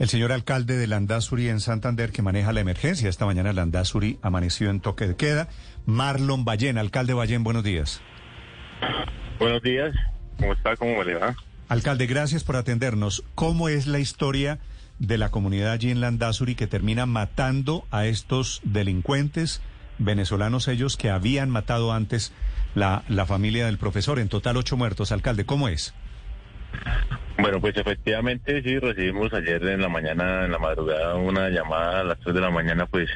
El señor alcalde de Landazuri en Santander, que maneja la emergencia, esta mañana Landazuri amaneció en toque de queda. Marlon Ballén, alcalde Ballén, buenos días. Buenos días, ¿cómo está? ¿Cómo le va? Alcalde, gracias por atendernos. ¿Cómo es la historia de la comunidad allí en Landazuri que termina matando a estos delincuentes venezolanos ellos que habían matado antes la, la familia del profesor? En total ocho muertos. Alcalde, ¿cómo es? Bueno, pues efectivamente sí, recibimos ayer en la mañana, en la madrugada, una llamada a las 3 de la mañana, pues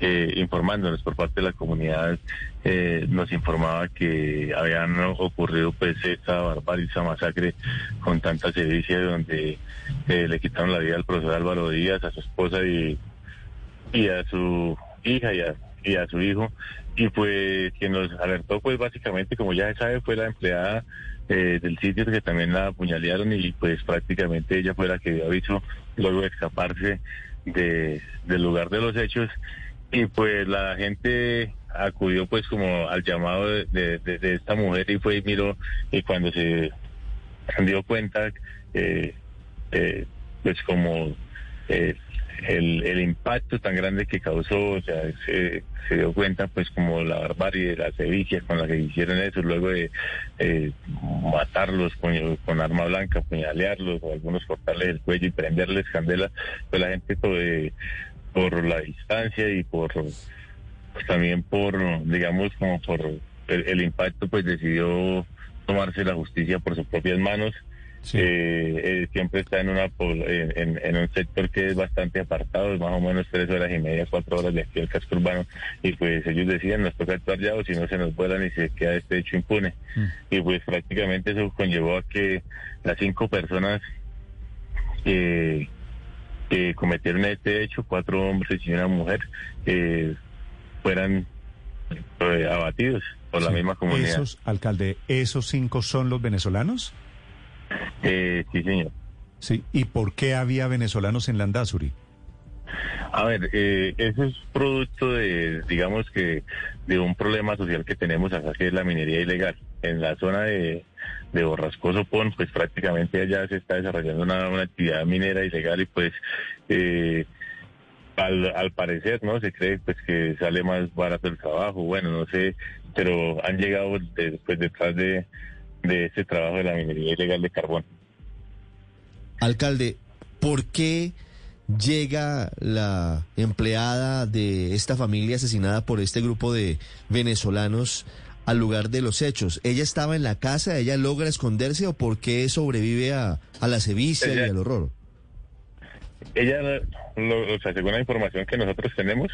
eh, informándonos por parte de la comunidad, eh, nos informaba que habían ocurrido pues esta barbarie, esa masacre con tanta sevicia donde eh, le quitaron la vida al profesor Álvaro Díaz, a su esposa y, y a su hija y a, y a su hijo. Y pues quien nos alertó pues básicamente, como ya se sabe, fue la empleada eh, del sitio que también la apuñalearon y pues prácticamente ella fue la que dio aviso luego de escaparse de, del lugar de los hechos y pues la gente acudió pues como al llamado de, de, esta mujer y fue y miró y cuando se dio cuenta eh, eh, pues como eh, el, el impacto tan grande que causó, o sea, se, dio cuenta pues como la barbarie de las sevicias con la que hicieron eso, luego de matarlos con, con, arma blanca, puñalearlos o algunos cortarles el cuello y prenderles candela, pues la gente pues, por la distancia y por pues, también por, digamos, como por el impacto pues decidió tomarse la justicia por sus propias manos eh, eh, siempre está en, una, en, en, un sector que es bastante apartado, más o menos tres horas y media, cuatro horas de aquí al casco urbano, y pues ellos decían, nos toca actuar ya o si no se nos vuelan y se queda este hecho impune. Mm. Y pues prácticamente eso conllevó a que las cinco personas que, que cometieron este hecho, cuatro hombres y una mujer, eh, fueran eh, abatidos por la misma comunidad. ¿Esos, alcalde, esos cinco son los venezolanos? Eh, sí, señor. Sí, ¿y por qué había venezolanos en Landazuri? A ver, eh, eso es producto de, digamos que, de un problema social que tenemos acá, que es la minería ilegal. En la zona de, de Borrascoso Pon, pues prácticamente allá se está desarrollando una, actividad minera ilegal y pues eh, al, al, parecer, ¿no? Se cree pues que sale más barato el trabajo, bueno, no sé, pero han llegado después detrás de, de ese trabajo de la minería ilegal de carbón. Alcalde, ¿por qué llega la empleada de esta familia asesinada por este grupo de venezolanos al lugar de los hechos? ¿Ella estaba en la casa, ella logra esconderse o por qué sobrevive a, la sevicia y al horror? Ella, o sea, según la información que nosotros tenemos,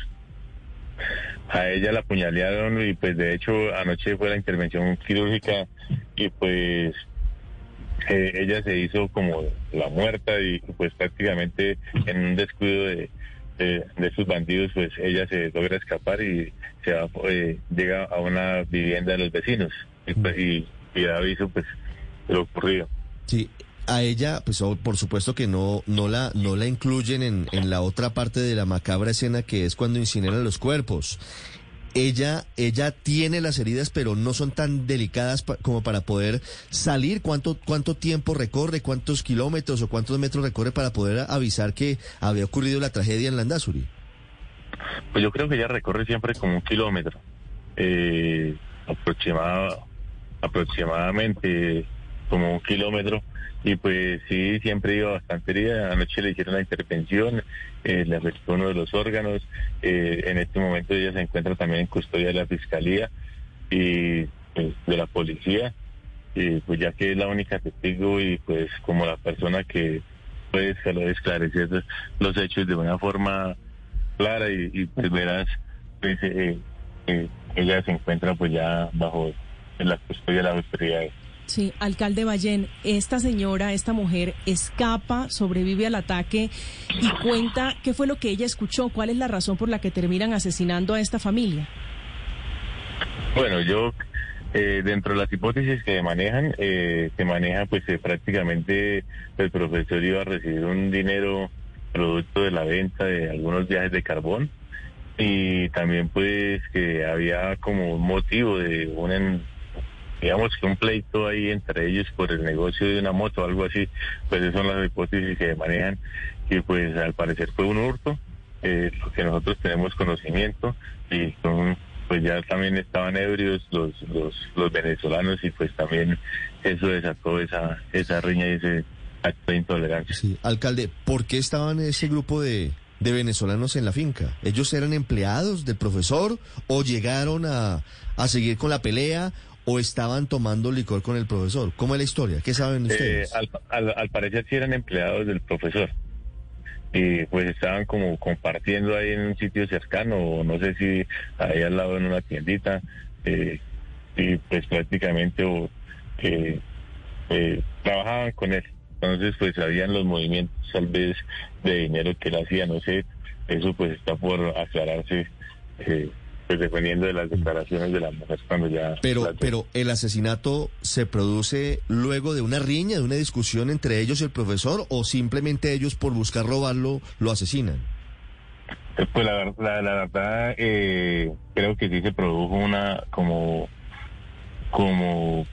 a ella la apuñalearon y pues de hecho anoche fue la intervención quirúrgica y pues eh, ella se hizo como la muerta y pues prácticamente en un descuido de, de, sus bandidos pues ella se logra escapar y se va, eh, llega a una vivienda de los vecinos y, pues, y, aviso pues lo ocurrido. Sí, a ella, pues por supuesto que no, no la, no la incluyen en, en la otra parte de la macabra escena que es cuando incineran los cuerpos. Ella, ella tiene las heridas, pero no son tan delicadas como para poder salir. ¿Cuánto, ¿Cuánto tiempo recorre? ¿Cuántos kilómetros o cuántos metros recorre para poder avisar que había ocurrido la tragedia en Landazuri? Pues yo creo que ella recorre siempre como un kilómetro. Eh, aproximadamente como un kilómetro y pues sí, siempre iba bastante herida. Anoche le hicieron la intervención, eh, le arrestó uno de los órganos. Eh, en este momento ella se encuentra también en custodia de la fiscalía y pues, de la policía. Y pues ya que es la única testigo y pues como la persona que puede esclarecer los hechos de una forma clara y, pues verás, pues, eh, ella se encuentra pues ya bajo la custodia de las autoridades. Sí, alcalde Ballén, esta señora, esta mujer escapa, sobrevive al ataque y cuenta qué fue lo que ella escuchó, cuál es la razón por la que terminan asesinando a esta familia. Bueno, yo eh, dentro de las hipótesis que manejan, eh, se maneja pues eh, prácticamente el profesor iba a recibir un dinero producto de la venta de algunos viajes de carbón y también pues que había como un motivo de un digamos que un pleito ahí entre ellos por el negocio de una moto o algo así, pues esas son las hipótesis que manejan y pues al parecer fue un hurto, eh, que nosotros tenemos conocimiento y pues ya también estaban ebrios los, los, los venezolanos y pues también eso desató esa, esa riña y ese acto de intolerancia. Sí, alcalde, ¿por qué estaban ese grupo de, de venezolanos en la finca? ¿Ellos eran empleados del profesor o llegaron a, a seguir con la pelea o estaban tomando licor con el profesor? ¿Cómo es la historia? ¿Qué saben eh, ustedes? al, parecer sí eran empleados del profesor. Y pues estaban como compartiendo ahí en un sitio cercano, o no sé si ahí al lado en una tiendita, eh, y pues prácticamente o, eh, trabajaban con él. Entonces pues habían los movimientos tal vez de dinero que él hacía, no sé, eso pues está por aclararse. Pues dependiendo de las declaraciones de la mujer cuando ya... Pero, pero el asesinato se produce luego de una riña, de una discusión entre ellos y el profesor, o simplemente ellos por buscar robarlo lo asesinan. Eh, pues la, verdad eh, creo que sí se produjo una como como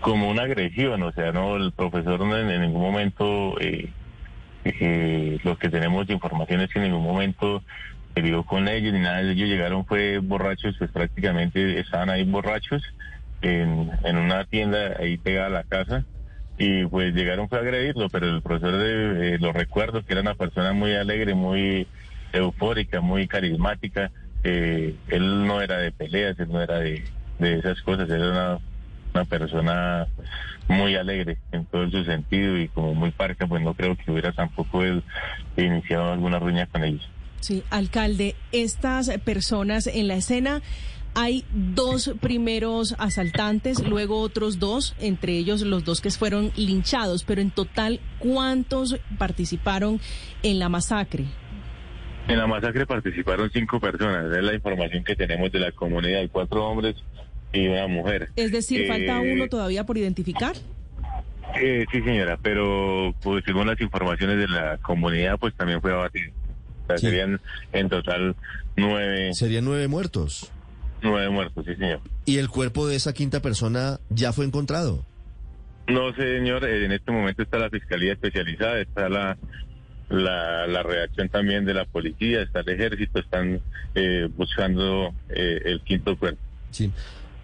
como una agresión, o sea, no el profesor en, ningún momento eh, eh, lo que tenemos de información es que en ningún momento se con ellos ni nada ellos llegaron fue borrachos pues prácticamente estaban ahí borrachos en, en una tienda ahí pegada a la casa y pues llegaron fue a agredirlo pero el profesor de, eh, lo recuerdo que era una persona muy alegre muy eufórica muy carismática eh, él no era de peleas él no era de, de esas cosas él era una, una persona muy alegre en todo su sentido y como muy parca pues no creo que hubiera tampoco iniciado alguna ruña con ellos Sí, alcalde, estas personas en la escena hay dos primeros asaltantes, luego otros dos, entre ellos los dos que fueron linchados, pero en total, ¿cuántos participaron en la masacre? En la masacre participaron cinco personas, es la información que tenemos de la comunidad, cuatro hombres y una mujer. Es decir, ¿falta eh, uno todavía por identificar? Eh, sí, señora, pero pues, según las informaciones de la comunidad, pues también fue abatido serían en total nueve. Serían nueve muertos. Nueve muertos, sí, señor. ¿Y el cuerpo de esa quinta persona ya fue encontrado? No, señor. En este momento está la Fiscalía Especializada, está la, la, la redacción también de la policía, está el ejército, están eh, buscando eh, el quinto cuerpo. Sí.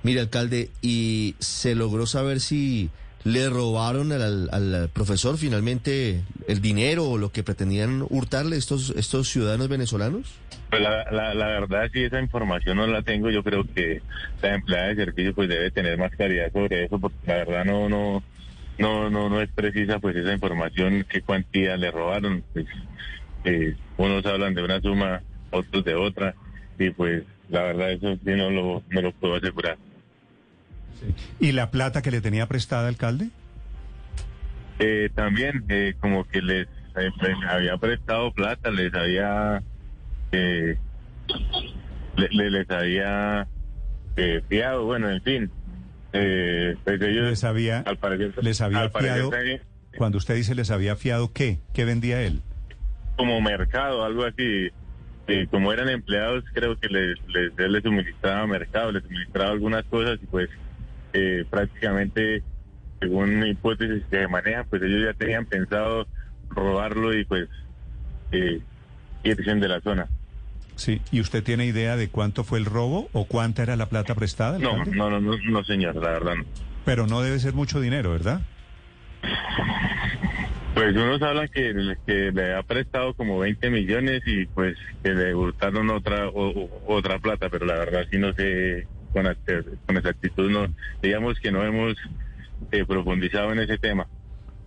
Mire, alcalde, ¿y se logró saber si le robaron al, profesor finalmente el dinero o lo que pretendían hurtarle estos, estos ciudadanos venezolanos? Pues la, la, verdad, si esa información no la tengo, yo creo que la empleada de servicio pues debe tener más claridad sobre eso, porque la verdad no, no, no, no, no es precisa pues esa información, qué cuantía le robaron. Pues, eh, unos hablan de una suma, otros de otra, y pues la verdad eso sí no lo, no lo puedo asegurar. ¿Y la plata que le tenía prestada, alcalde? Eh, también, eh, como que les, eh, había prestado plata, les había, le, les había fiado, bueno, en fin. pues ellos, les había, al parecer, les había fiado. cuando usted dice les había fiado, ¿qué? ¿Qué vendía él? Como mercado, algo así. como eran empleados, creo que les, les, él les suministraba mercado, les suministraba algunas cosas y pues eh, prácticamente, según hipótesis que manejan, pues ellos ya tenían pensado robarlo y pues eh, irse de la zona. Sí, ¿y usted tiene idea de cuánto fue el robo o cuánta era la plata prestada? No, no, no, no, señor, la verdad no. Pero no debe ser mucho dinero, ¿verdad? Pues unos hablan que, que le ha prestado como 20 millones y pues que le hurtaron otra otra plata, pero la verdad sí no sé con, con exactitud no, digamos que no hemos eh, profundizado en ese tema.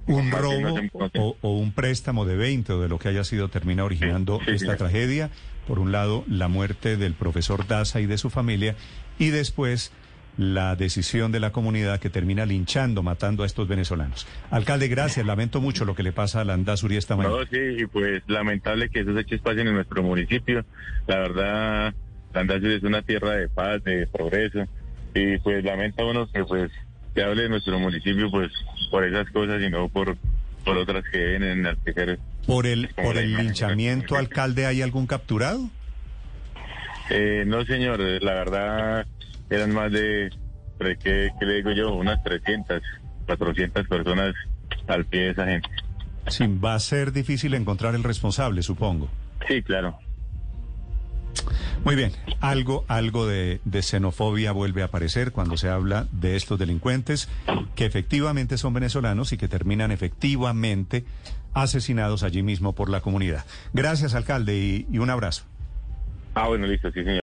Un robo o, un préstamo de 20 o de lo que haya sido termina originando esta tragedia. Por un lado, la muerte del profesor Daza y de su familia y después la decisión de la comunidad que termina linchando, matando a estos venezolanos. Alcalde, gracias. Lamento mucho lo que le pasa a Landazuri esta mañana. No, sí, pues lamentable que esos hechos pasen en nuestro municipio. La verdad, Es una tierra de paz, de progreso, y pues lamenta uno que pues se hable de nuestro municipio pues por esas cosas y no por, por otras que deben enaltecer. ¿Por el, por el linchamiento, alcalde, hay algún capturado? Eh, no, señor, la verdad eran más de ¿qué, qué le digo yo? Unas 300, 400 personas al pie de esa gente. Sí, va a ser difícil encontrar el responsable, supongo. Sí, claro. Muy bien, algo, algo de, xenofobia vuelve a aparecer cuando se habla de estos delincuentes que efectivamente son venezolanos y que terminan efectivamente asesinados allí mismo por la comunidad. Gracias, alcalde, y, y un abrazo. Ah, bueno, listo, sí, señor.